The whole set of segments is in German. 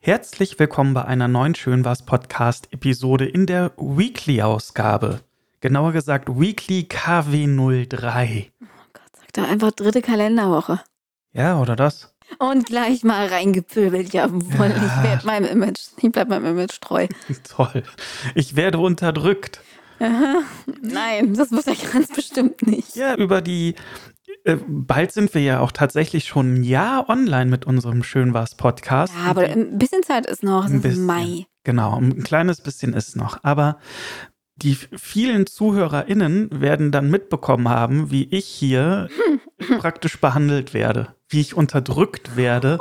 Herzlich willkommen bei einer neuen Schön was Podcast Episode in der Weekly Ausgabe. Genauer gesagt Weekly KW03. Oh Gott, sag doch einfach dritte Kalenderwoche. Ja, oder das? Und gleich mal reingepöbelt, jawohl, Ja. ich werde meinem Image, ich bleib meinem Image treu. Toll. Ich werde unterdrückt. Aha. Nein, das wird er ganz bestimmt nicht. Ja, über die. Äh, bald sind wir ja auch tatsächlich schon ein Jahr online mit unserem Schön was Podcast. Ja, aber ein bisschen Zeit ist noch, es ist bisschen. Mai. Genau, ein kleines bisschen ist noch. Aber die vielen ZuhörerInnen werden dann mitbekommen haben, wie ich hier praktisch behandelt werde, wie ich unterdrückt werde.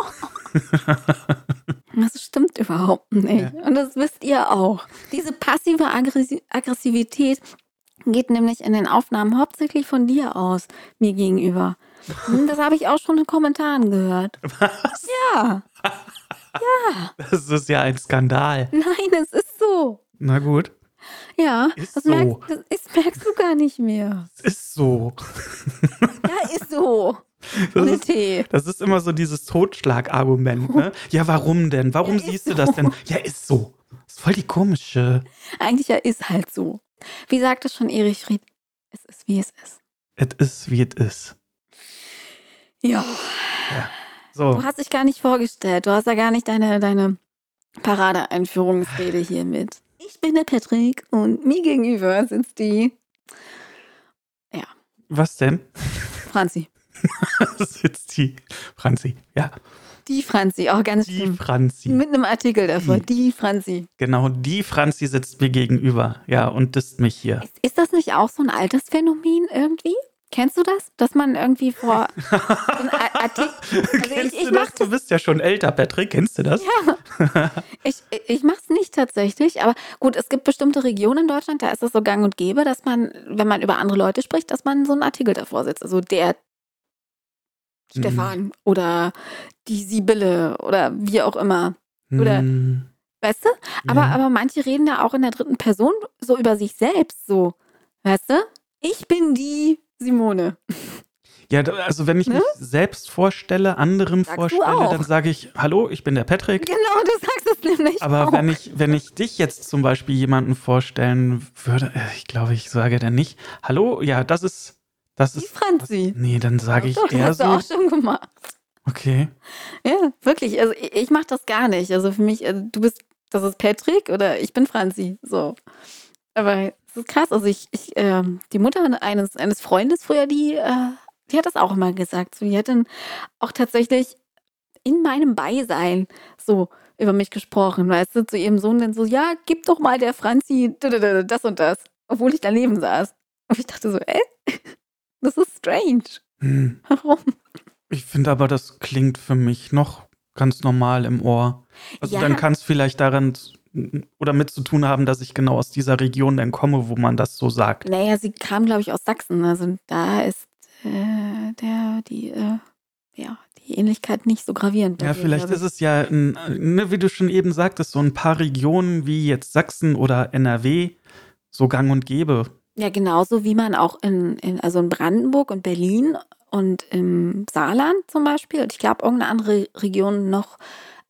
Das stimmt überhaupt nicht. Und das wisst ihr auch. Diese passive Aggressi- Aggressivität geht nämlich in den Aufnahmen hauptsächlich von dir aus, mir gegenüber. Hm, Das habe ich auch schon in Kommentaren gehört. Was? Ja, Das ist ja ein Skandal. nein, es ist so. Na gut, Ja, Ist das, so. merkst, das ist, merkst du gar nicht mehr. es ist so. Ja, ist so. Das Ohne ist, Tee. das ist immer so dieses Totschlagargument. Ne? Ja, warum denn? Warum Ja, siehst du das so. denn? Ja, ist so. Das ist voll die komische. Eigentlich ja ist halt so. Wie sagte schon Erich Fried, es ist wie es ist. Es ist, wie es ist. Ja. So, Du hast dich gar nicht vorgestellt. Du hast ja gar nicht deine, deine Parade-Einführungsrede hier mit. Ich bin der Patrick und mir gegenüber sitzt die was denn? Franzi. sitzt die Franzi. Ja, Die Franzi, auch ganz die schlimm. Franzi. Mit einem Artikel davor. Die. Die Franzi. Genau, die Franzi sitzt mir gegenüber. Ja, und disst mich hier. Ist, ist das nicht auch so ein Altersphänomen irgendwie? Kennst du das? Dass man irgendwie vor Artikel. Also Kennst ich, ich du das? Du bist ja schon älter, Patrick. Kennst du das? Ich, ich mache es nicht tatsächlich, aber gut, es gibt bestimmte Regionen in Deutschland, da ist es so gang und gäbe, dass man, wenn man über andere Leute spricht, dass man so einen Artikel davor setzt. Also der Mhm. Stefan oder die Sibylle oder wie auch immer. Oder- Hm, Weißt du? Aber, ja. aber manche reden da auch in der dritten Person so über sich selbst so. Weißt du? Ich bin die Simone. Ja, also wenn ich Ne? mich selbst vorstelle, anderen Sagst vorstelle, dann sage ich, hallo, ich bin der Patrick. Genau, du sagst es nämlich Aber auch. wenn ich, wenn ich dich jetzt zum Beispiel jemanden vorstellen würde, äh, ich glaube, ich sage dann nicht, hallo, ja, das ist, das die ist, Franzi. nee, dann sage ich Doch, das eher hast du so, auch schon gemacht. okay, Ja, wirklich. Also ich, ich mache das gar nicht. Also für mich, also du bist, das ist Patrick oder ich bin Franzi. So. Aber es ist krass. Also ich, ich ähm, die Mutter eines, eines Freundes früher, die, äh, die hat das auch immer gesagt. So, die hat dann auch tatsächlich in meinem Beisein so über mich gesprochen, weißt du, zu ihrem Sohn dann so, ja, gib doch mal der Franzi das und das, obwohl ich daneben saß. Und ich dachte so, äh, das ist strange. hm. Warum? Ich finde aber, das klingt für mich noch ganz normal im Ohr. Also Ja. dann kann es vielleicht daran oder mit zu tun haben, dass ich genau aus dieser Region dann komme, wo man das so sagt. Naja, sie kam, glaube ich, aus Sachsen. Also da ist äh, der, die, äh, ja, die Ähnlichkeit nicht so gravierend. Ja, vielleicht ist es ja, ein, ne, wie du schon eben sagtest, so ein paar Regionen wie jetzt Sachsen oder NRW so gang und gäbe. Ja, genauso wie man auch in, in, also in Brandenburg und Berlin und im Saarland zum Beispiel, und ich glaube, irgendeine andere Region noch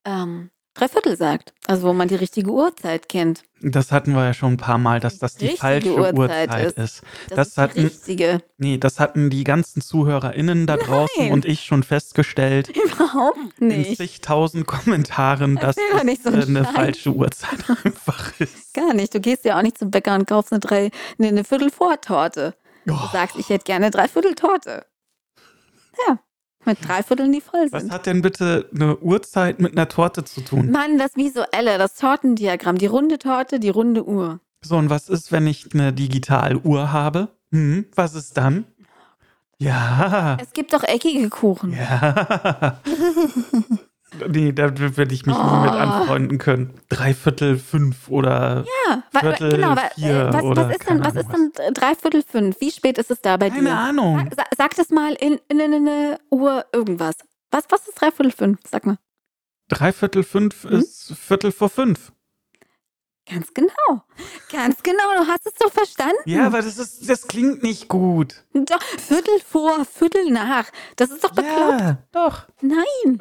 ähm, Dreiviertel sagt. Also wo man die richtige Uhrzeit kennt. Das hatten wir ja schon ein paar Mal, dass das die Richtige falsche Uhrzeit Uhrzeit, ist. ist. Das, Das ist die hatten- richtige. Nee, das hatten die ganzen ZuhörerInnen da draußen Nein. und ich schon festgestellt Überhaupt in nicht. zigtausend Kommentaren, dass Erzähl nicht so äh, eine Scheiß. falsche Uhrzeit einfach ist. Gar nicht. Du gehst ja auch nicht zum Bäcker und kaufst eine, drei, nee, eine Viertel vor Torte. Du Oh, sagst, ich hätte gerne Dreiviertel Torte. Ja, mit Dreivierteln, die voll was sind. hat denn bitte eine Uhrzeit mit einer Torte zu tun? Mann, das Visuelle, das Tortendiagramm, die runde Torte, die runde Uhr. So, und was ist, wenn ich eine Digitaluhr habe? Hm, was ist dann? Ja. Es gibt doch eckige Kuchen. Ja. nee, da würde ich mich nie mit Oh. anfreunden können. Dreiviertel fünf oder Ja, Viertel genau. Vier äh, was, oder was ist denn, keine was ist denn Dreiviertel fünf? Wie spät ist es da bei keine dir? Ahnung. Sag, sag, das mal in, in, in eine Uhr irgendwas. Was, was ist Dreiviertel fünf? Sag mal. Dreiviertel fünf Hm? ist Viertel vor fünf. Ganz genau. Ganz genau, du hast es doch verstanden. Ja, aber das ist, das klingt nicht gut. Doch, Viertel vor, Viertel nach. Das ist doch bekloppt. Ja, doch. Nein.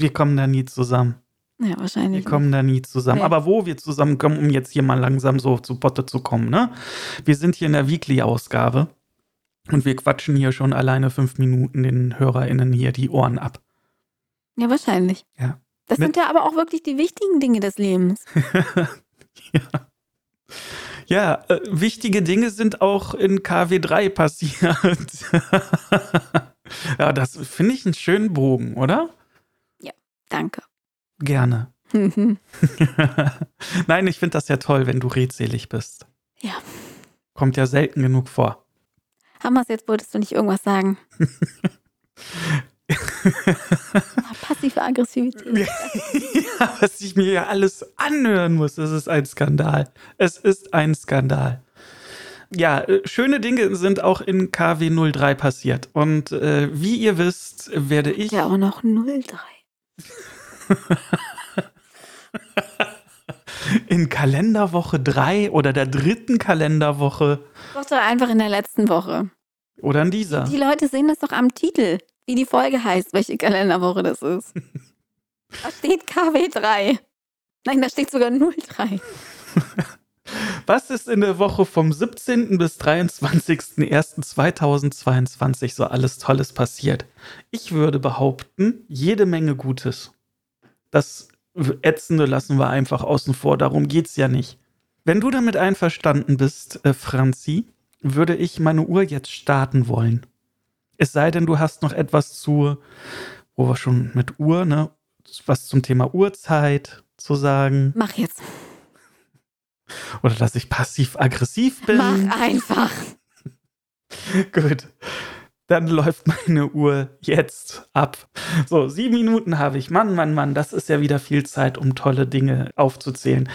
Wir kommen da nie zusammen. Ja, wahrscheinlich. Wir kommen da nie zusammen. Nee. Aber wo wir zusammenkommen, um jetzt hier mal langsam so zu Potte zu kommen, ne? Wir sind hier in der Weekly-Ausgabe und wir quatschen hier schon alleine fünf Minuten den HörerInnen hier die Ohren ab. Ja, wahrscheinlich. Ja. Das Mit- sind ja aber auch wirklich die wichtigen Dinge des Lebens. ja. Ja, äh, wichtige Dinge sind auch in KW3 passiert. ja, das finde ich einen schönen Bogen, oder? Danke. Gerne. Nein, ich finde das ja toll, wenn du redselig bist. Ja. Kommt ja selten genug vor. Hammers, jetzt wolltest du nicht irgendwas sagen. Passive Aggressivität. ja, was ich mir ja alles anhören muss, das ist ein Skandal. Es ist ein Skandal. Ja, äh, schöne Dinge sind auch in KW03 passiert. Und äh, wie ihr wisst, werde ich. Ja, auch noch 03. in Kalenderwoche 3 oder der dritten Kalenderwoche Doch doch einfach in der letzten Woche. oder in dieser. Die Leute sehen das doch am Titel, wie die Folge heißt, welche Kalenderwoche das ist. Da steht KW3. Nein, da steht sogar 03. Was ist in der Woche vom 17. bis 23.01.2022 so alles Tolles passiert? Ich würde behaupten, jede Menge Gutes. Das Ätzende lassen wir einfach außen vor, darum geht's ja nicht. Wenn du damit einverstanden bist, äh, Franzi, würde ich meine Uhr jetzt starten wollen. Es sei denn, du hast noch etwas zu, wo wir schon mit Uhr, ne, was zum Thema Uhrzeit zu sagen. Mach jetzt. Oder dass ich passiv-aggressiv bin. Mach einfach. Gut. Dann läuft meine Uhr jetzt ab. So, sieben Minuten habe ich. Mann, Mann, Mann, das ist ja wieder viel Zeit, um tolle Dinge aufzuzählen.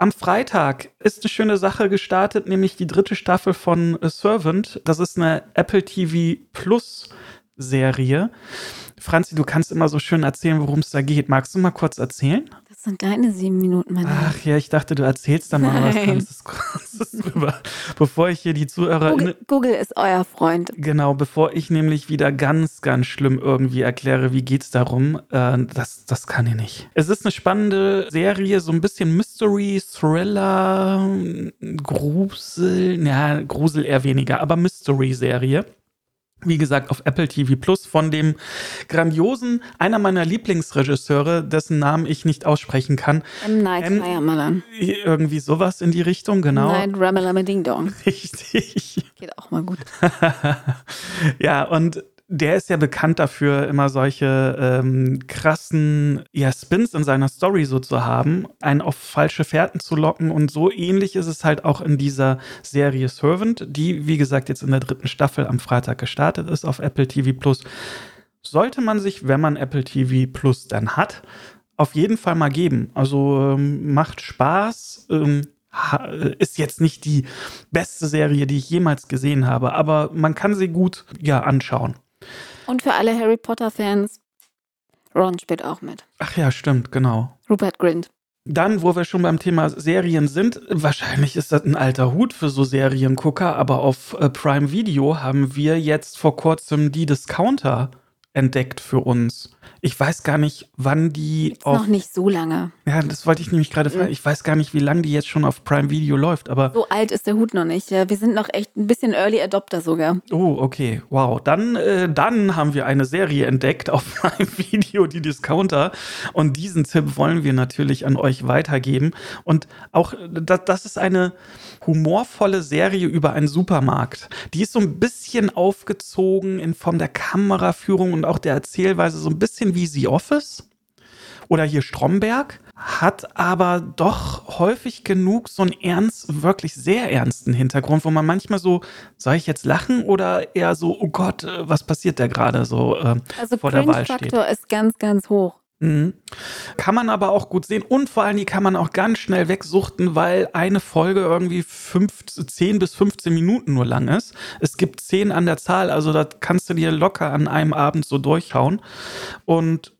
Am Freitag ist eine schöne Sache gestartet, nämlich die dritte Staffel von A Servant. Das ist eine Apple TV Plus Serie. Franzi, du kannst immer so schön erzählen, worum es da geht. Magst du mal kurz erzählen? Das sind deine sieben Minuten, mein Lieber. Ach ja, ich dachte, du erzählst da mal was Nein. Ganzes Kurzes drüber, bevor ich hier die Zuhörer Google, Google ist euer Freund. Genau, bevor ich nämlich wieder ganz, ganz schlimm irgendwie erkläre, wie geht's darum, äh, das, das kann ich nicht. Es ist eine spannende Serie, so ein bisschen Mystery, Thriller, Grusel, ja, Grusel eher weniger, aber Mystery-Serie. Wie gesagt, auf Apple TV Plus von dem grandiosen, einer meiner Lieblingsregisseure, dessen Namen ich nicht aussprechen kann. M. Night M- Shyamalan. Irgendwie sowas in die Richtung, genau. Night Ramalama Ding Dong. Richtig. Geht auch mal gut. ja, und der ist ja bekannt dafür, immer solche ähm, krassen ja, Spins in seiner Story so zu haben, einen auf falsche Fährten zu locken. Und so ähnlich ist es halt auch in dieser Serie Servant, die, wie gesagt, jetzt in der dritten Staffel am Freitag gestartet ist auf Apple TV Plus. Sollte man sich, wenn man Apple TV Plus dann hat, auf jeden Fall mal geben. Also ähm, macht Spaß. Ähm, ist jetzt nicht die beste Serie, die ich jemals gesehen habe, aber man kann sie gut ja anschauen. Und für alle Harry Potter-Fans, Ron spielt auch mit. Ach ja, stimmt, genau. Rupert Grint. Dann, wo wir schon beim Thema Serien sind, wahrscheinlich ist das ein alter Hut für so Seriengucker, aber auf äh, Prime Video haben wir jetzt vor kurzem die Discounter entdeckt für uns. Ich weiß gar nicht, wann die auf. noch nicht so lange. Ja, das wollte ich nämlich gerade fragen. Ich weiß gar nicht, wie lange die jetzt schon auf Prime Video läuft, aber. So alt ist der Hut noch nicht. Wir sind noch echt ein bisschen Early Adopter sogar. Oh, okay. Wow. Dann, äh, dann haben wir eine Serie entdeckt auf Prime Video, die Discounter. Und diesen Tipp wollen wir natürlich an euch weitergeben. Und auch, äh, das, das ist eine humorvolle Serie über einen Supermarkt. Die ist so ein bisschen aufgezogen in Form der Kameraführung und auch der Erzählweise, so ein bisschen wie The Office oder hier Stromberg, hat aber doch häufig genug so einen ernst, wirklich sehr ernsten Hintergrund, wo man manchmal so, soll ich jetzt lachen oder eher so, oh Gott, äh, was passiert da gerade so äh, Also vor der Wahl steht. Cringe-Faktor ist ganz, ganz hoch. Mhm. Kann man aber auch gut sehen und vor allem die kann man auch ganz schnell wegsuchten, weil eine Folge irgendwie fünf, 10 bis 15 Minuten nur lang ist. Es gibt 10 an der Zahl, also das kannst du dir locker an einem Abend so durchhauen. Und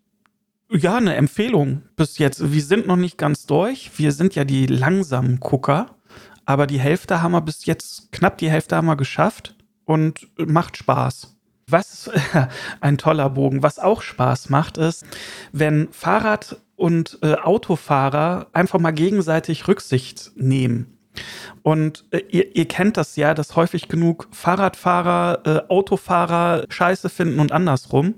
ja, eine Empfehlung bis jetzt. Wir sind noch nicht ganz durch. Wir sind ja die langsamen Gucker, aber die Hälfte haben wir bis jetzt, knapp die Hälfte haben wir geschafft und macht Spaß. Was ein toller Bogen. Was auch Spaß macht, ist, wenn und äh, Autofahrer einfach mal gegenseitig Rücksicht nehmen. Und äh, ihr, ihr, kennt das ja, dass häufig genug Fahrradfahrer, äh, Autofahrer Scheiße finden und andersrum.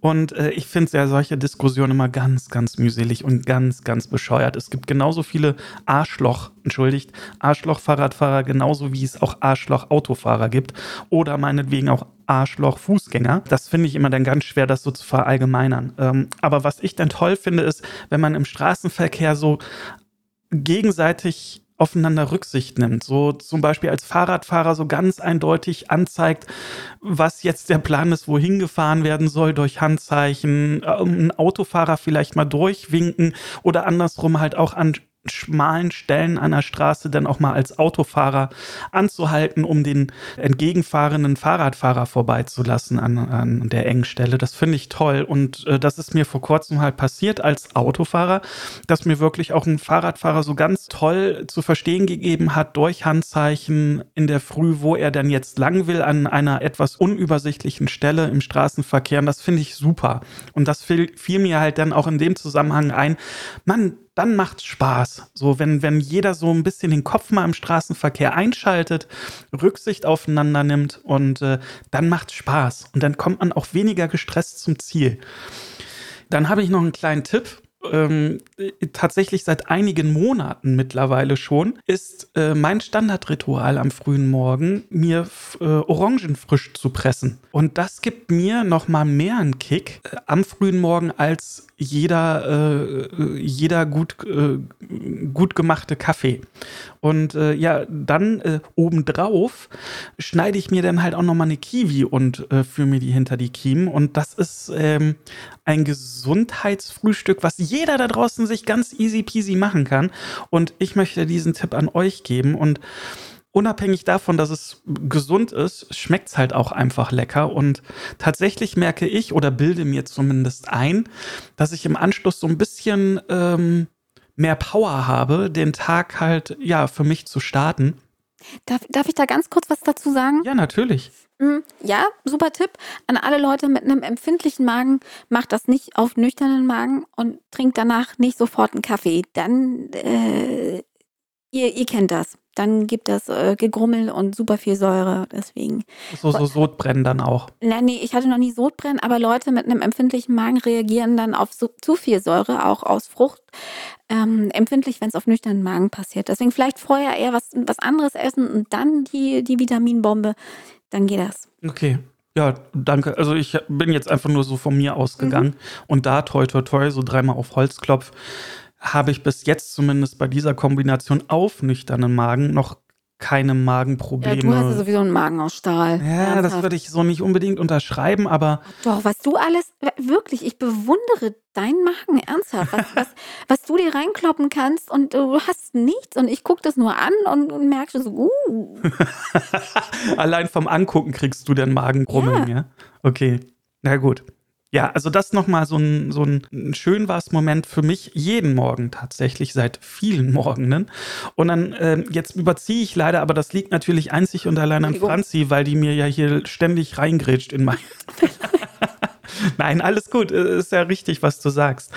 Und äh, ich finde ja solche Diskussionen immer ganz, ganz mühselig und ganz, ganz bescheuert. Es gibt genauso viele Arschloch, entschuldigt, Arschloch-Fahrradfahrer, genauso wie es auch Arschloch-Autofahrer gibt. Oder meinetwegen auch Arschloch-Fußgänger. Das finde ich immer dann ganz schwer, das so zu verallgemeinern. Ähm, aber was ich dann toll finde, ist, wenn man im Straßenverkehr so gegenseitig aufeinander Rücksicht nimmt. So zum Beispiel als Fahrradfahrer so ganz eindeutig anzeigt, was jetzt der Plan ist, wohin gefahren werden soll durch Handzeichen, ähm, ein Autofahrer vielleicht mal durchwinken oder andersrum halt auch an schmalen Stellen einer Straße dann auch mal als Autofahrer anzuhalten, um den entgegenfahrenden Fahrradfahrer vorbeizulassen an, an der engen Stelle. Das finde ich toll. Und äh, das ist mir vor kurzem halt passiert als Autofahrer, dass mir wirklich auch ein Fahrradfahrer so ganz toll zu verstehen gegeben hat durch Handzeichen in der Früh, wo er dann jetzt lang will an einer etwas unübersichtlichen Stelle im Straßenverkehr. Und das finde ich super. Und das fiel, fiel mir halt dann auch in dem Zusammenhang ein, Mann, dann macht's Spaß. So, wenn, wenn jeder so ein bisschen den Kopf mal im Straßenverkehr einschaltet, Rücksicht aufeinander nimmt und äh, dann macht's Spaß. Und dann kommt man auch weniger gestresst zum Ziel. Dann habe ich noch einen kleinen Tipp ähm, tatsächlich seit einigen Monaten mittlerweile schon, ist äh, mein Standardritual am frühen Morgen, mir äh, Orangen frisch zu pressen. Und das gibt mir noch mal mehr einen Kick äh, am frühen Morgen als jeder, äh, jeder gut, äh, gut gemachte Kaffee. Und äh, ja, dann äh, obendrauf schneide ich mir dann halt auch noch mal eine Kiwi und äh, führe mir die hinter die Kiemen. Und das ist ähm, ein Gesundheitsfrühstück, was jeder da draußen sich ganz easy peasy machen kann. Und ich möchte diesen Tipp an euch geben. Und unabhängig davon, dass es gesund ist, schmeckt es halt auch einfach lecker. Und tatsächlich merke ich oder bilde mir zumindest ein, dass ich im Anschluss so ein bisschen ähm, mehr Power habe, den Tag halt ja für mich zu starten. Darf, darf ich da ganz kurz was dazu sagen? Ja, natürlich. Mm, ja, super Tipp an alle Leute mit einem empfindlichen Magen. Macht das nicht auf nüchternen Magen und trinkt danach nicht sofort einen Kaffee. Dann, äh, ihr, ihr kennt das dann gibt das äh, Gegrummel und super viel Säure. Deswegen. So, so Sodbrennen dann auch. Nein, nee, ich hatte noch nie Sodbrennen, aber Leute mit einem empfindlichen Magen reagieren dann auf so, zu viel Säure, auch aus Frucht. Ähm, empfindlich, wenn es auf nüchternen Magen passiert. Deswegen vielleicht vorher eher was, was anderes essen und dann die, die Vitaminbombe. Dann geht das. Okay. Ja, danke. Also ich bin jetzt einfach nur so von mir ausgegangen mhm. und da toi toi toi so dreimal auf Holzklopf habe ich bis jetzt zumindest bei dieser Kombination auf nüchternen Magen noch keine Magenprobleme. Ja, du hast ja sowieso einen Magen aus Stahl. Ja, Ernsthaft. das würde ich so nicht unbedingt unterschreiben, aber. Doch, was du alles, wirklich, ich bewundere deinen Magen ernsthaft. Was, was, was du dir reinkloppen kannst und du hast nichts und ich gucke das nur an und, und merke so, uh. Allein vom Angucken kriegst du den Magengrummeln, ja. ja? Okay, na gut. Ja, also das nochmal so ein, so ein schön war Moment für mich jeden Morgen tatsächlich, seit vielen Morgenen. Und dann, äh, jetzt überziehe ich leider, aber das liegt natürlich einzig und allein an Franzi, weil die mir ja hier ständig reingrätscht in mein. Nein, alles gut, äh, ist ja richtig, was du sagst.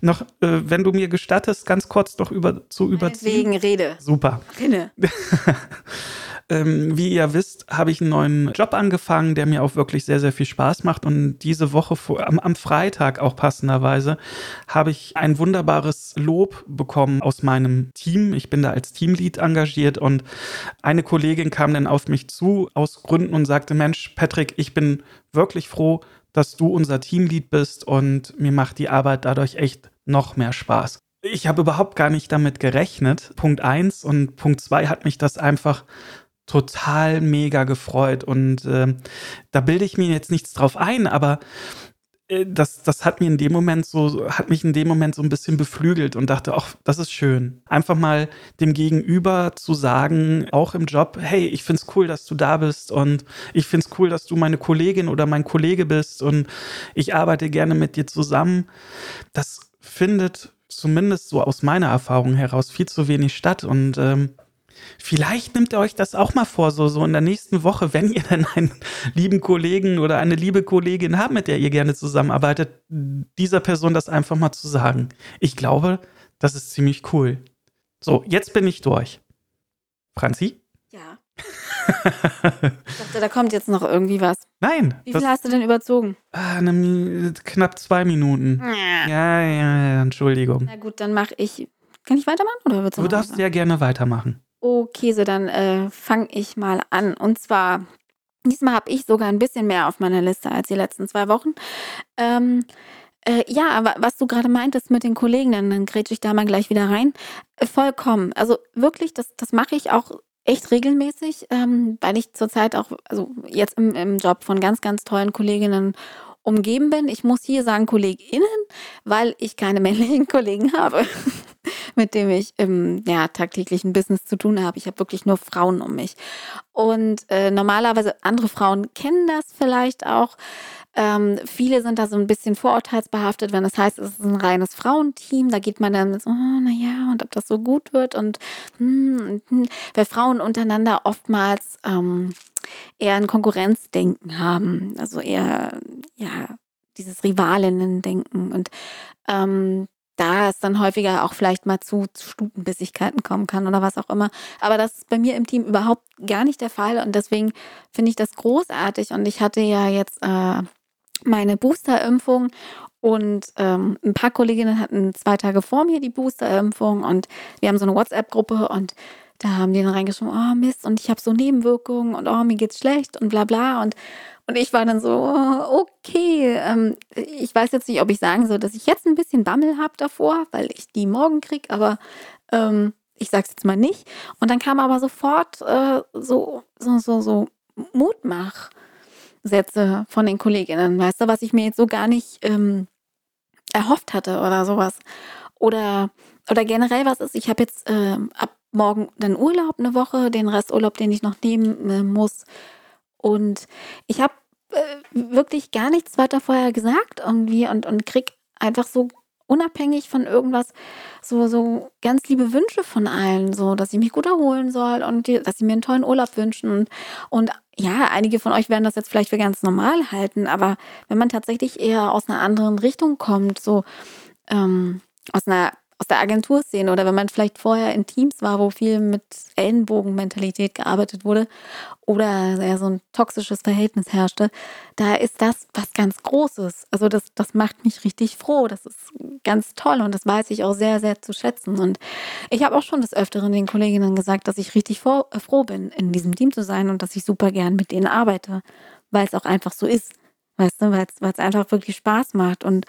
Noch, äh, wenn du mir gestattest, ganz kurz noch über, zu überziehen. Wegen Rede. Super. Rede. Ähm, wie ihr wisst, habe ich einen neuen Job angefangen, der mir auch wirklich sehr, sehr viel Spaß macht. Und diese Woche, vor, am, am Freitag auch passenderweise, habe ich ein wunderbares Lob bekommen aus meinem Team. Ich bin da als Teamlead engagiert und eine Kollegin kam dann auf mich zu aus Gründen und sagte, Mensch, Patrick, ich bin wirklich froh, dass du unser Teamlead bist und mir macht die Arbeit dadurch echt noch mehr Spaß. Ich habe überhaupt gar nicht damit gerechnet. Punkt eins und Punkt zwei hat mich das einfach total mega gefreut. Und äh, da bilde ich mir jetzt nichts drauf ein, aber äh, das, das hat mir in dem Moment so, hat mich in dem Moment so ein bisschen beflügelt und dachte, ach, das ist schön. Einfach mal dem Gegenüber zu sagen, auch im Job, hey, ich find's cool, dass du da bist und ich find's cool, dass du meine Kollegin oder mein Kollege bist und ich arbeite gerne mit dir zusammen. Das findet zumindest so aus meiner Erfahrung heraus viel zu wenig statt und ähm, Vielleicht nimmt ihr euch das auch mal vor, so, so in der nächsten Woche, wenn ihr dann einen lieben Kollegen oder eine liebe Kollegin habt, mit der ihr gerne zusammenarbeitet, dieser Person das einfach mal zu sagen. Ich glaube, das ist ziemlich cool. So, jetzt bin ich durch. Franzi? Ja. ich dachte, da kommt jetzt noch irgendwie was. Nein. Wie viel hast du denn überzogen? Ah, eine, knapp zwei Minuten. Ja. ja, ja, Entschuldigung. Na gut, dann mache ich. Kann ich weitermachen oder Du darfst sehr gerne weitermachen. Okay, so dann äh, fange ich mal an. Und zwar, diesmal habe ich sogar ein bisschen mehr auf meiner Liste als die letzten zwei Wochen. Ähm, äh, ja, was du gerade meintest mit den Kollegen, dann, dann grätsche ich da mal gleich wieder rein. Äh, vollkommen. Also wirklich, das, das mache ich auch echt regelmäßig, ähm, weil ich zurzeit auch, also jetzt im, im Job von ganz, ganz tollen Kolleginnen umgeben bin. Ich muss hier sagen KollegInnen, weil ich keine männlichen Kollegen habe, mit denen ich im ja, tagtäglichen Business zu tun habe. Ich habe wirklich nur Frauen um mich. Und äh, normalerweise andere Frauen kennen das vielleicht auch. Ähm, viele sind da so ein bisschen vorurteilsbehaftet, wenn das heißt, es ist ein reines Frauenteam. Da geht man dann so, oh, naja, und ob das so gut wird. Und hm, hm, weil Frauen untereinander oftmals ähm, eher ein Konkurrenzdenken haben. Also eher, ja, dieses Rivalinnen-Denken. Und ähm, da es dann häufiger auch vielleicht mal zu Stutenbissigkeiten kommen kann oder was auch immer. Aber das ist bei mir im Team überhaupt gar nicht der Fall und deswegen finde ich das großartig und ich hatte ja jetzt äh, meine Boosterimpfung und ähm, ein paar Kolleginnen hatten zwei Tage vor mir die Boosterimpfung und wir haben so eine WhatsApp-Gruppe und da haben die dann reingeschrieben, oh Mist, und ich habe so Nebenwirkungen und oh, mir geht's schlecht und bla bla. Und, und ich war dann so, oh, okay, ähm, ich weiß jetzt nicht, ob ich sagen soll, dass ich jetzt ein bisschen Bammel habe davor, weil ich die morgen kriege, aber ähm, ich sag's jetzt mal nicht. Und dann kam aber sofort äh, so, so, so, so Mutmach. Sätze von den Kolleginnen, weißt du, was ich mir jetzt so gar nicht ähm, erhofft hatte oder sowas. Oder, oder generell was ist, ich habe jetzt äh, ab morgen dann Urlaub eine Woche, den Resturlaub, den ich noch nehmen äh, muss. Und ich habe äh, wirklich gar nichts weiter vorher gesagt irgendwie und, und krieg einfach so unabhängig von irgendwas so, so ganz liebe Wünsche von allen, so, dass ich mich gut erholen soll und die, dass sie mir einen tollen Urlaub wünschen. Und, und ja, einige von euch werden das jetzt vielleicht für ganz normal halten, aber wenn man tatsächlich eher aus einer anderen Richtung kommt, so ähm, aus einer aus der Agenturszene oder wenn man vielleicht vorher in Teams war, wo viel mit Ellenbogenmentalität gearbeitet wurde oder ja, so ein toxisches Verhältnis herrschte, da ist das was ganz Großes. Also das, das macht mich richtig froh. Das ist ganz toll und das weiß ich auch sehr, sehr zu schätzen. Und ich habe auch schon des Öfteren den Kolleginnen gesagt, dass ich richtig froh, äh, froh bin, in diesem Team zu sein und dass ich super gern mit denen arbeite, weil es auch einfach so ist. Weißt du, weil es einfach wirklich Spaß macht und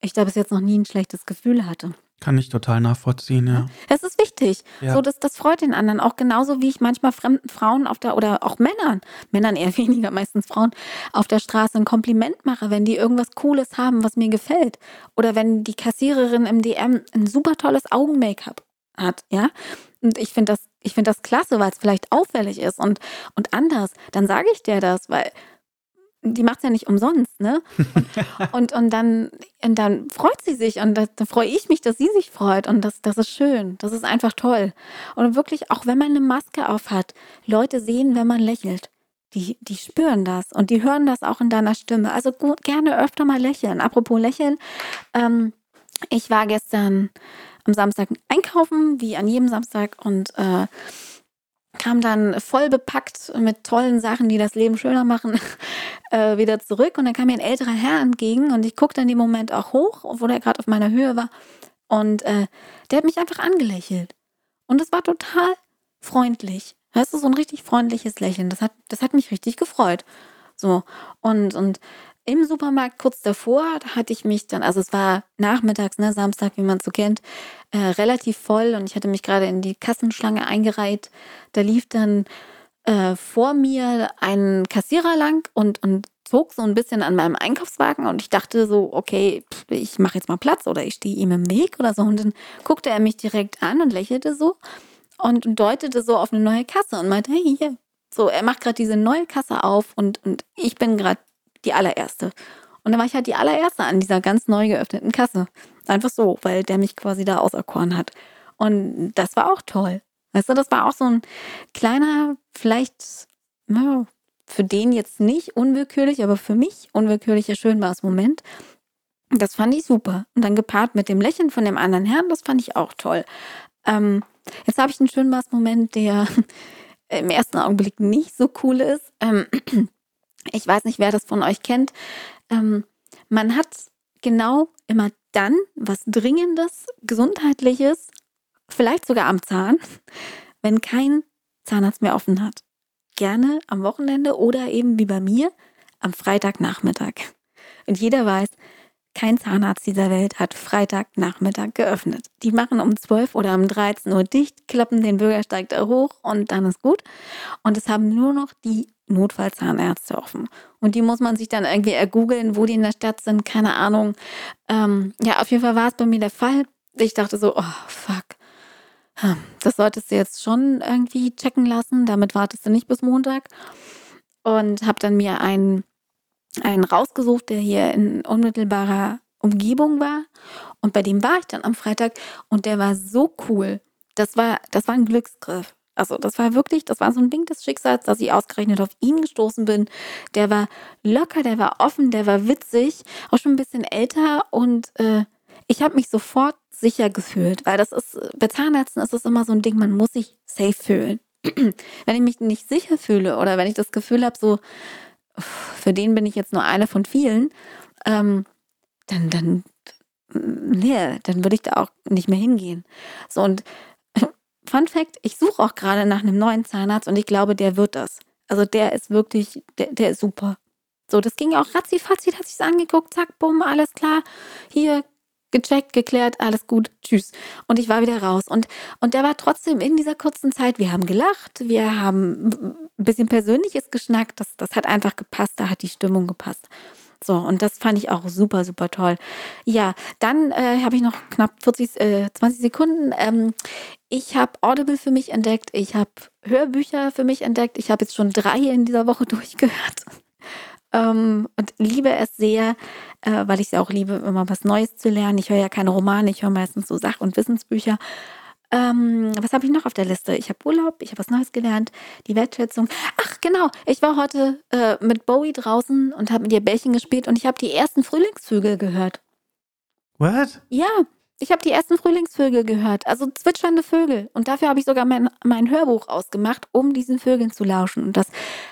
ich da bis jetzt noch nie ein schlechtes Gefühl hatte. Kann ich total nachvollziehen, ja. Das ist wichtig. Ja. So, das, das freut den anderen. Auch genauso wie ich manchmal fremden Frauen auf der, oder auch Männern, Männern eher weniger, meistens Frauen, auf der Straße ein Kompliment mache, wenn die irgendwas Cooles haben, was mir gefällt. Oder wenn die Kassiererin im DM ein super tolles Augen-Make-up hat, ja. Und ich finde das, ich finde das klasse, weil es vielleicht auffällig ist und, und anders. Dann sage ich dir das, weil die macht es ja nicht umsonst, ne? Und, und, und, dann, und dann freut sie sich und da, dann freue ich mich, dass sie sich freut und das, das ist schön, das ist einfach toll. Und wirklich, auch wenn man eine Maske auf hat, Leute sehen, wenn man lächelt. Die, die spüren das und die hören das auch in deiner Stimme. Also gut, gerne öfter mal lächeln. Apropos lächeln, ähm, ich war gestern am Samstag einkaufen, wie an jedem Samstag und äh, kam dann voll bepackt mit tollen Sachen, die das Leben schöner machen, äh, wieder zurück. Und dann kam mir ein älterer Herr entgegen und ich guckte in dem Moment auch hoch, obwohl er gerade auf meiner Höhe war. Und äh, der hat mich einfach angelächelt. Und es war total freundlich. Weißt du, so ein richtig freundliches Lächeln. Das hat, das hat mich richtig gefreut. So. Und, und im Supermarkt kurz davor, da hatte ich mich dann, also es war nachmittags, ne, Samstag, wie man es so kennt, äh, relativ voll und ich hatte mich gerade in die Kassenschlange eingereiht. Da lief dann äh, vor mir ein Kassierer lang und, und zog so ein bisschen an meinem Einkaufswagen und ich dachte so, okay, pff, ich mache jetzt mal Platz oder ich stehe ihm im Weg oder so. Und dann guckte er mich direkt an und lächelte so und deutete so auf eine neue Kasse und meinte, hey, hier. So, er macht gerade diese neue Kasse auf und, und ich bin gerade die allererste. Und dann war ich halt die allererste an dieser ganz neu geöffneten Kasse. Einfach so, weil der mich quasi da auserkoren hat. Und das war auch toll. Weißt du, das war auch so ein kleiner, vielleicht ja, für den jetzt nicht unwillkürlich, aber für mich unwillkürlicher Schönbars-Moment. Das fand ich super. Und dann gepaart mit dem Lächeln von dem anderen Herrn, das fand ich auch toll. Ähm, jetzt habe ich einen Schönbars-Moment, der im ersten Augenblick nicht so cool ist. Ähm, ich weiß nicht, wer das von euch kennt. Ähm, man hat genau immer dann was Dringendes, Gesundheitliches, vielleicht sogar am Zahn, wenn kein Zahnarzt mehr offen hat. Gerne am Wochenende oder eben wie bei mir am Freitagnachmittag. Und jeder weiß, kein Zahnarzt dieser Welt hat Freitagnachmittag geöffnet. Die machen um 12 oder um 13 Uhr dicht, klappen den Bürgersteig da hoch und dann ist gut. Und es haben nur noch die Notfallzahnärzte offen. Und die muss man sich dann irgendwie ergoogeln, wo die in der Stadt sind, keine Ahnung. Ähm, ja, auf jeden Fall war es bei mir der Fall. Ich dachte so, oh fuck. Hm, das solltest du jetzt schon irgendwie checken lassen. Damit wartest du nicht bis Montag. Und habe dann mir einen, einen rausgesucht, der hier in unmittelbarer Umgebung war. Und bei dem war ich dann am Freitag und der war so cool. Das war, das war ein Glücksgriff. Also das war wirklich, das war so ein Ding des Schicksals, dass ich ausgerechnet auf ihn gestoßen bin. Der war locker, der war offen, der war witzig, auch schon ein bisschen älter und äh, ich habe mich sofort sicher gefühlt, weil das ist, bei Zahnärzten ist es immer so ein Ding, man muss sich safe fühlen. wenn ich mich nicht sicher fühle oder wenn ich das Gefühl habe, so, für den bin ich jetzt nur eine von vielen, ähm, dann, dann, nee, dann würde ich da auch nicht mehr hingehen. So und Fun Fact, ich suche auch gerade nach einem neuen Zahnarzt und ich glaube, der wird das. Also der ist wirklich, der, der ist super. So, das ging auch ratzi-fatzi, hat sich's angeguckt, zack, bumm, alles klar. Hier, gecheckt, geklärt, alles gut, tschüss. Und ich war wieder raus. Und, und der war trotzdem in dieser kurzen Zeit, wir haben gelacht, wir haben ein bisschen Persönliches geschnackt, das, das hat einfach gepasst, da hat die Stimmung gepasst. So, und das fand ich auch super, super toll. Ja, dann äh, habe ich noch knapp 40, äh, 20 Sekunden. Ähm, ich habe Audible für mich entdeckt, ich habe Hörbücher für mich entdeckt, ich habe jetzt schon drei in dieser Woche durchgehört. ähm, und liebe es sehr, äh, weil ich es auch liebe, immer was Neues zu lernen. Ich höre ja keine Romane, ich höre meistens so Sach- und Wissensbücher. Ähm, was habe ich noch auf der Liste? Ich habe Urlaub, ich habe was Neues gelernt, die Wertschätzung. Ach, genau, ich war heute äh, mit Bowie draußen und habe mit ihr Bällchen gespielt und ich habe die ersten Frühlingsvögel gehört. What? Ja, ich habe die ersten Frühlingsvögel gehört, also zwitschernde Vögel. Und dafür habe ich sogar mein, mein Hörbuch ausgemacht, um diesen Vögeln zu lauschen. Und das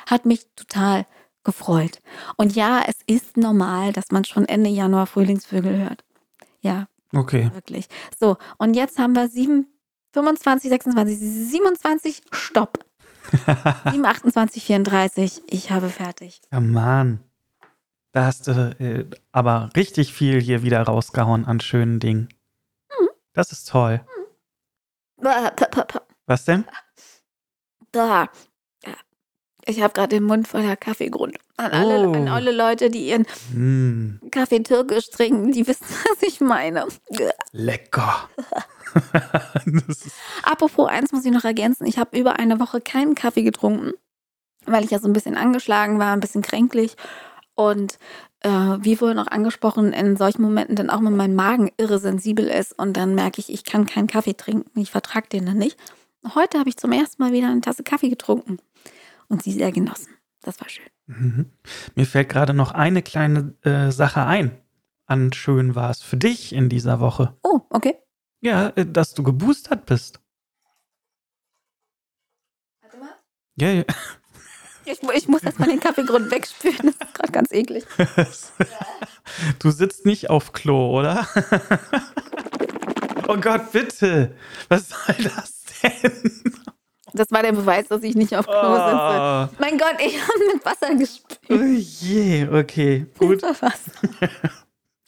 hat mich total gefreut. Und ja, es ist normal, dass man schon Ende Januar Frühlingsvögel hört. Ja. Okay. Wirklich. So, und jetzt haben wir sieben 25, 26, 27, Stopp. 7, 28, 34, ich habe fertig. Ja, Mann. Da hast du äh, aber richtig viel hier wieder rausgehauen an schönen Dingen. Hm. Das ist toll. Hm. Was denn? Da. Ich habe gerade den Mund voller Kaffeegrund. An alle, oh. an alle Leute, die ihren mm. Kaffee türkisch trinken, die wissen, was ich meine. Lecker. Apropos, eins muss ich noch ergänzen. Ich habe über eine Woche keinen Kaffee getrunken, weil ich ja so ein bisschen angeschlagen war, ein bisschen kränklich. Und äh, wie vorhin auch angesprochen, in solchen Momenten dann auch, wenn mein Magen irre sensibel ist und dann merke ich, ich kann keinen Kaffee trinken, ich vertrage den dann nicht. Heute habe ich zum ersten Mal wieder eine Tasse Kaffee getrunken und sie sehr genossen. Das war schön. Mhm. Mir fällt gerade noch eine kleine äh, Sache ein. An schön war es für dich in dieser Woche. Oh, okay. Ja, äh, dass du geboostert bist. Warte mal. Ja, ja. Ich, ich muss erstmal den Kaffeegrund wegspülen. Das ist gerade ganz eklig. du sitzt nicht auf Klo, oder? oh Gott, bitte. Was soll das denn? Das war der Beweis, dass ich nicht auf Klo oh. sitze. Mein Gott, ich habe mit Wasser gespült. Oh je, okay, gut.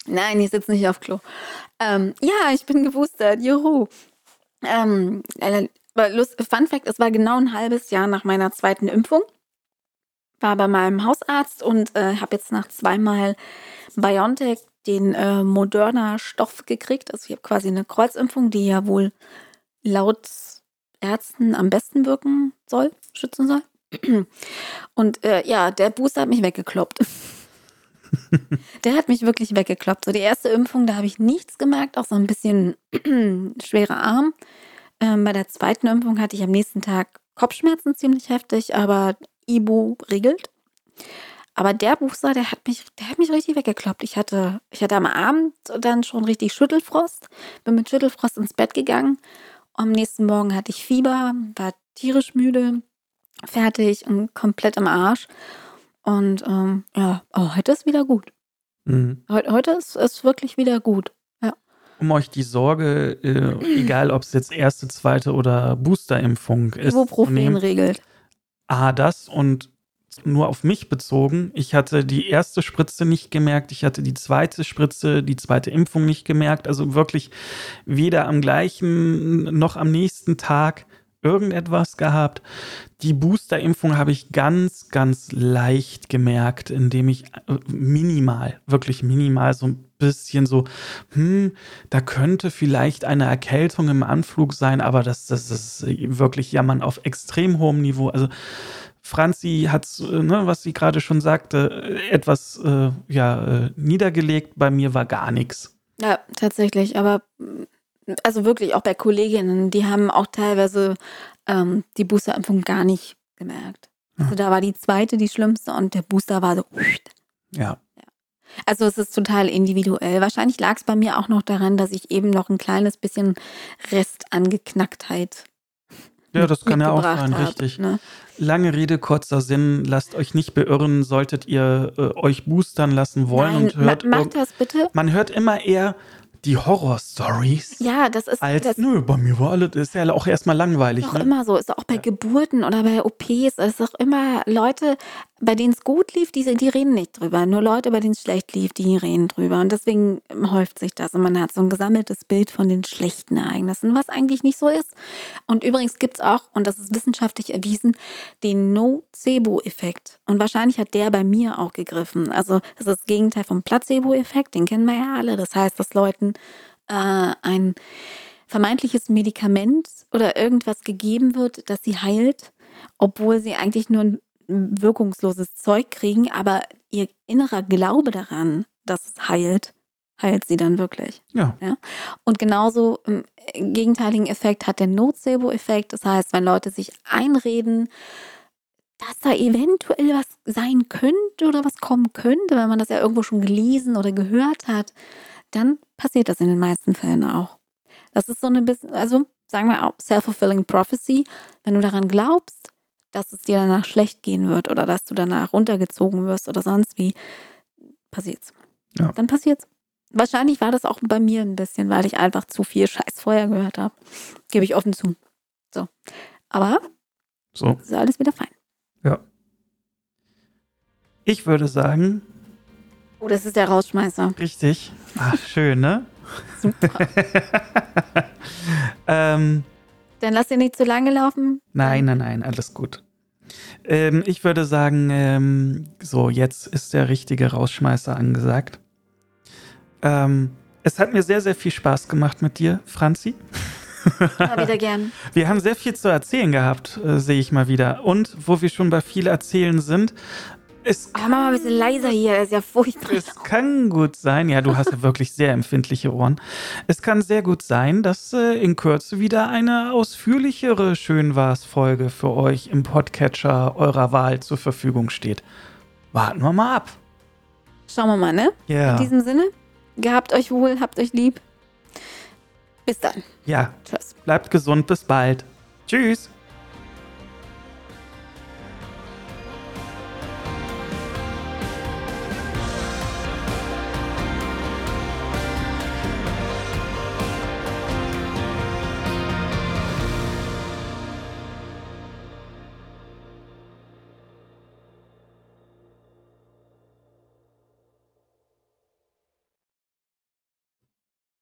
Nein, ich sitze nicht auf Klo. Ähm, ja, ich bin geboostert. Juhu. Ähm, äh, Fun Fact: Es war genau ein halbes Jahr nach meiner zweiten Impfung. War bei meinem Hausarzt und äh, habe jetzt nach zweimal BioNTech den äh, Moderna Stoff gekriegt. Also ich habe quasi eine Kreuzimpfung, die ja wohl laut Ärzten am besten wirken soll, schützen soll. Und äh, ja, der Booster hat mich weggekloppt. Der hat mich wirklich weggekloppt. So die erste Impfung, da habe ich nichts gemerkt, auch so ein bisschen schwerer Arm. Ähm, bei der zweiten Impfung hatte ich am nächsten Tag Kopfschmerzen ziemlich heftig, aber Ibu regelt. Aber der Booster, der hat mich, der hat mich richtig weggekloppt. Ich hatte, ich hatte am Abend dann schon richtig Schüttelfrost, bin mit Schüttelfrost ins Bett gegangen. Am nächsten Morgen hatte ich Fieber, war tierisch müde, fertig und komplett im Arsch. Und ähm, ja, oh, heute ist wieder gut. Mhm. Heute, heute ist es wirklich wieder gut. Ja. Um euch die Sorge, äh, egal ob es jetzt erste, zweite oder Boosterimpfung ist, Ibuprofen regelt. A, das und nur auf mich bezogen. Ich hatte die erste Spritze nicht gemerkt, ich hatte die zweite Spritze, die zweite Impfung nicht gemerkt. Also wirklich weder am gleichen noch am nächsten Tag irgendetwas gehabt. Die Boosterimpfung habe ich ganz, ganz leicht gemerkt, indem ich äh, minimal, wirklich minimal so ein bisschen so, hm, da könnte vielleicht eine Erkältung im Anflug sein, aber das, das ist wirklich Jammern auf extrem hohem Niveau. Also Franzi hat, äh, ne, was sie gerade schon sagte, etwas äh, ja, äh, niedergelegt. Bei mir war gar nichts. Ja, tatsächlich. Aber also wirklich auch bei Kolleginnen, die haben auch teilweise ähm, die Boosterimpfung gar nicht gemerkt. Also da war die zweite die schlimmste und der Booster war so. Ja. Also es ist total individuell. Wahrscheinlich lag es bei mir auch noch daran, dass ich eben noch ein kleines bisschen Restangeknacktheit ja, das kann ja auch sein, hab, richtig. Ne? Lange Rede, kurzer Sinn. Lasst euch nicht beirren, solltet ihr äh, euch boostern lassen wollen Nein, und hört. Ma macht das bitte. Man hört immer eher, die Horror-Stories. Ja, das ist. Als, das nö, bei mir war alles, ist ja auch erstmal langweilig. Ist auch ne? immer so. Ist auch bei Geburten oder bei OPs. Es ist auch immer Leute, bei denen es gut lief, die, die reden nicht drüber. Nur Leute, bei denen es schlecht lief, die reden drüber. Und deswegen häuft sich das. Und man hat so ein gesammeltes Bild von den schlechten Ereignissen, was eigentlich nicht so ist. Und übrigens gibt es auch, und das ist wissenschaftlich erwiesen, den Nocebo-Effekt. Und wahrscheinlich hat der bei mir auch gegriffen. Also das ist das Gegenteil vom Placebo-Effekt, den kennen wir ja alle. Das heißt, dass Leuten äh, ein vermeintliches Medikament oder irgendwas gegeben wird, das sie heilt, obwohl sie eigentlich nur ein wirkungsloses Zeug kriegen, aber ihr innerer Glaube daran, dass es heilt, heilt sie dann wirklich. Ja. ja? Und genauso im gegenteiligen Effekt hat der Nocebo-Effekt. Das heißt, wenn Leute sich einreden, dass da eventuell was sein könnte oder was kommen könnte, wenn man das ja irgendwo schon gelesen oder gehört hat, dann passiert das in den meisten Fällen auch. Das ist so eine bisschen, also sagen wir auch self-fulfilling prophecy. Wenn du daran glaubst, dass es dir danach schlecht gehen wird oder dass du danach runtergezogen wirst oder sonst wie, passiert's. Ja. Dann passiert's. Wahrscheinlich war das auch bei mir ein bisschen, weil ich einfach zu viel Scheiß vorher gehört habe. Gebe ich offen zu. So. Aber so. ist alles wieder fein. Ja. Ich würde sagen. Oh, das ist der Rausschmeißer. Richtig. Ach, schön, ne? Super. ähm, dann lass ihn nicht zu lange laufen. Nein, nein, nein, alles gut. Ähm, ich würde sagen, ähm, so, jetzt ist der richtige Rausschmeißer angesagt. Ähm, es hat mir sehr, sehr viel Spaß gemacht mit dir, Franzi. Ja, wieder gern. Wir haben sehr viel zu erzählen gehabt, äh, sehe ich mal wieder. Und wo wir schon bei viel erzählen sind, es oh, mach mal ein bisschen leiser hier, ist ja furchtbar. Es kann gut sein, ja, du hast ja wirklich sehr empfindliche Ohren. Es kann sehr gut sein, dass äh, in Kürze wieder eine ausführlichere Schön war's Folge für euch im Podcatcher eurer Wahl zur Verfügung steht. Warten wir mal ab. Schauen wir mal, ne? Ja. In diesem Sinne, gehabt euch wohl, habt euch lieb. Bis dann. Ja. Tschüss. Bleibt gesund, bis bald. Tschüss.